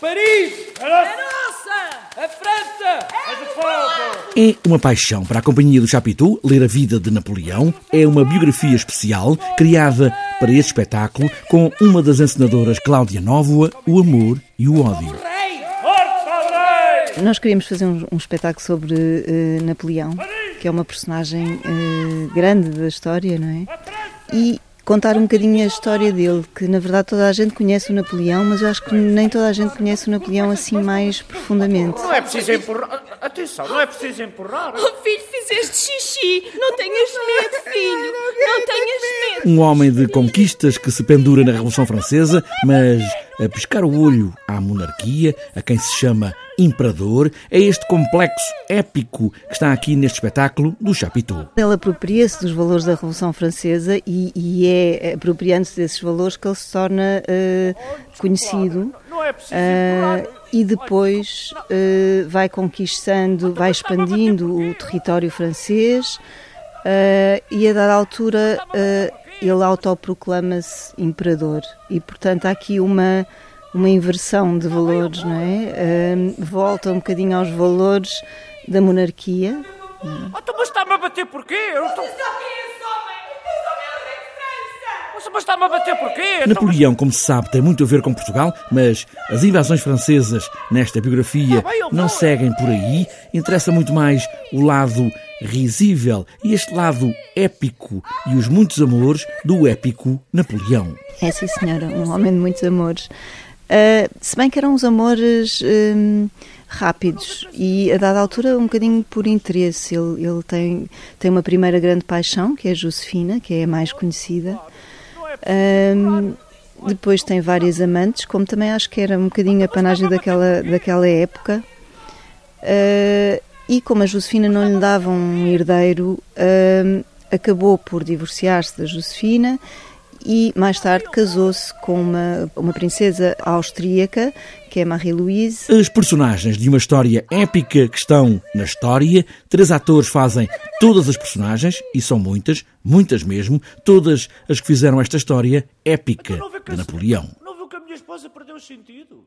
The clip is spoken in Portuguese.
Paris é nossa! A França é do povo! É uma paixão para a Companhia do Chapitou ler a vida de Napoleão. É uma biografia especial criada para este espetáculo com uma das encenadoras, Cláudia Nóvoa, o amor e o ódio. Nós queríamos fazer um, um espetáculo sobre uh, Napoleão, que é uma personagem uh, grande da história, não é? E contar um bocadinho a história dele, que na verdade toda a gente conhece o Napoleão, mas eu acho que nem toda a gente conhece o Napoleão assim mais profundamente. Não é preciso empurrar. Atenção, não é preciso empurrar. Oh, filho, fizeste xixi. Não tenhas medo, filho. Não tenhas medo. Um homem de conquistas que se pendura na Revolução Francesa, mas a pescar o olho à monarquia, a quem se chama imperador, é este complexo épico que está aqui neste espetáculo do Chapitou. Ele apropria-se dos valores da Revolução Francesa e, e é apropriando-se desses valores que ele se torna uh, conhecido. Uh, e depois uh, vai conquistando, vai expandindo o território francês e a dada altura ele autoproclama-se imperador e portanto há aqui uma uma inversão de valores, não é? Uh, volta um bocadinho aos valores da monarquia. Então, mas está-me a bater porquê? Eu estou... Mas está-me a bater porquê? Então, Napoleão, como se sabe, tem muito a ver com Portugal, mas as invasões francesas nesta biografia ah, não seguem por aí. Interessa muito mais o lado risível e este lado épico e os muitos amores do épico Napoleão. É sim, senhora, um homem de muitos amores. Uh, se bem que eram uns amores um, rápidos e a dada altura um bocadinho por interesse. Ele, ele tem, tem uma primeira grande paixão, que é a Josefina, que é a mais conhecida. Um, depois tem várias amantes, como também acho que era um bocadinho a panagem daquela, daquela época. Uh, e como a Josefina não lhe dava um herdeiro, uh, acabou por divorciar-se da Josefina e mais tarde casou-se com uma, uma princesa austríaca, que é Marie-Louise. As personagens de uma história épica que estão na história, três atores fazem todas as personagens, e são muitas, muitas mesmo, todas as que fizeram esta história épica de Napoleão. Não viu que a minha esposa perdeu os sentidos?